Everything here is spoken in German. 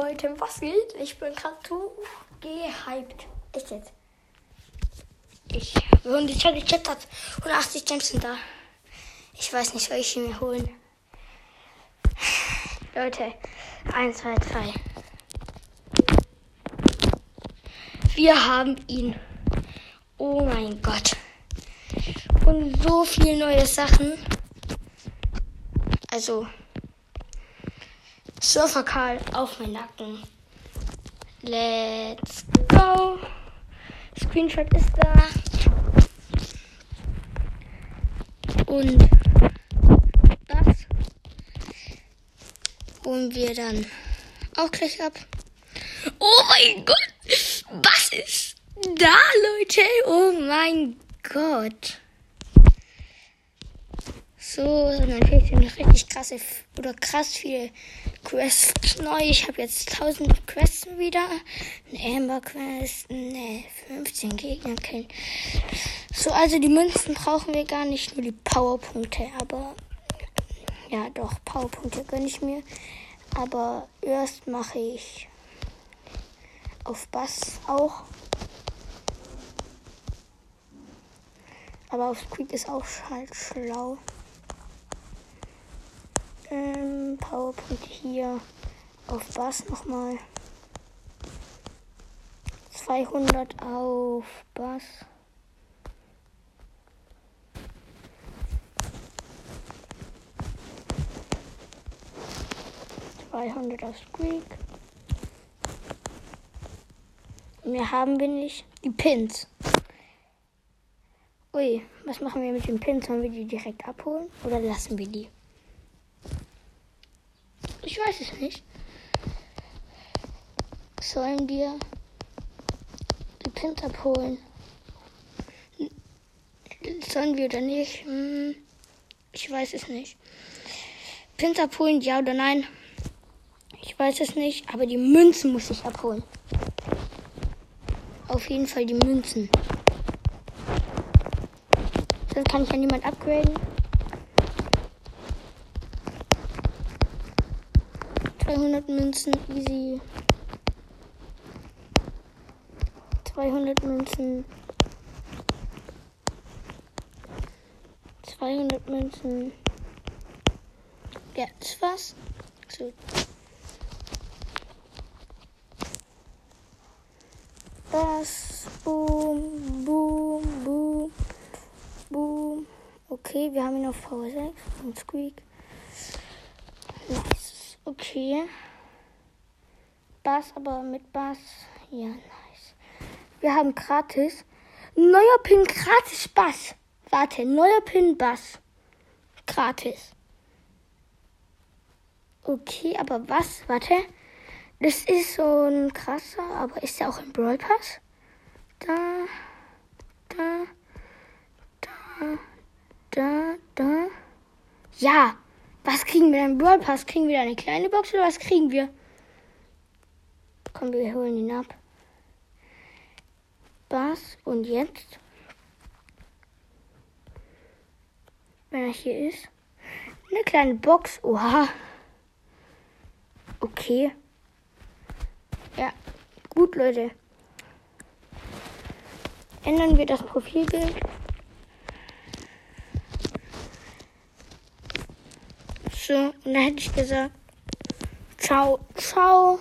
Leute, was geht? Ich bin gerade so gehypt. Echt jetzt. Ich und ich habe hat 180 Gems sind da. Ich weiß nicht, soll ich ihn mir holen? Leute, 1, 2, 3. Wir haben ihn. Oh mein Gott. Und so viele neue Sachen. Also, Surfer Karl auf meinen Nacken. Let's go. Screenshot ist da. Und das holen wir dann auch gleich ab. Oh mein Gott! Was ist da, Leute? Oh mein Gott. So, natürlich sind richtig krasse oder krass viele Quests neu. Ich habe jetzt 1000 Quests wieder. Eine Amber Quest, ne, 15 Gegner killen. So, also die Münzen brauchen wir gar nicht, nur die Powerpunkte. Aber ja, doch, Powerpunkte gönne ich mir. Aber erst mache ich auf Bass auch. Aber auf Squeak ist auch halt schlau. Ähm, Powerpunkt hier auf Bass nochmal. 200 auf Bass. Zweihundert auf Squeak. Mehr haben wir nicht. Die Pins. Ui, was machen wir mit den Pins? Sollen wir die direkt abholen oder lassen wir die? Ich weiß es nicht. Sollen wir die Pins abholen? Sollen wir oder nicht? Hm, ich weiß es nicht. Pins abholen, ja oder nein? Ich weiß es nicht, aber die Münzen muss ich abholen. Auf jeden Fall die Münzen. Dann kann ich ja niemand upgraden. 200 Münzen, easy. 200 Münzen. 200 Münzen. Das war's. So. Das. Boom, boom, boom, boom. Okay, wir haben ihn auf Power 6 und Squeak. Okay. Bass, aber mit Bass. Ja, nice. Wir haben gratis. Neuer Pin gratis Bass. Warte, neuer Pin Bass. Gratis. Okay, aber was? Warte. Das ist so ein krasser, aber ist der auch im Brawl Pass? Da, da, da, da, da. Ja, was kriegen wir denn? Brawl Pass? Kriegen wir da eine kleine Box oder was kriegen wir? Komm, wir holen ihn ab. Bass und jetzt? Wenn er hier ist. Eine kleine Box. Oha. Okay. Ja. Gut, Leute. Ändern wir das Profilbild. So, und dann hätte ich gesagt, ciao, ciao.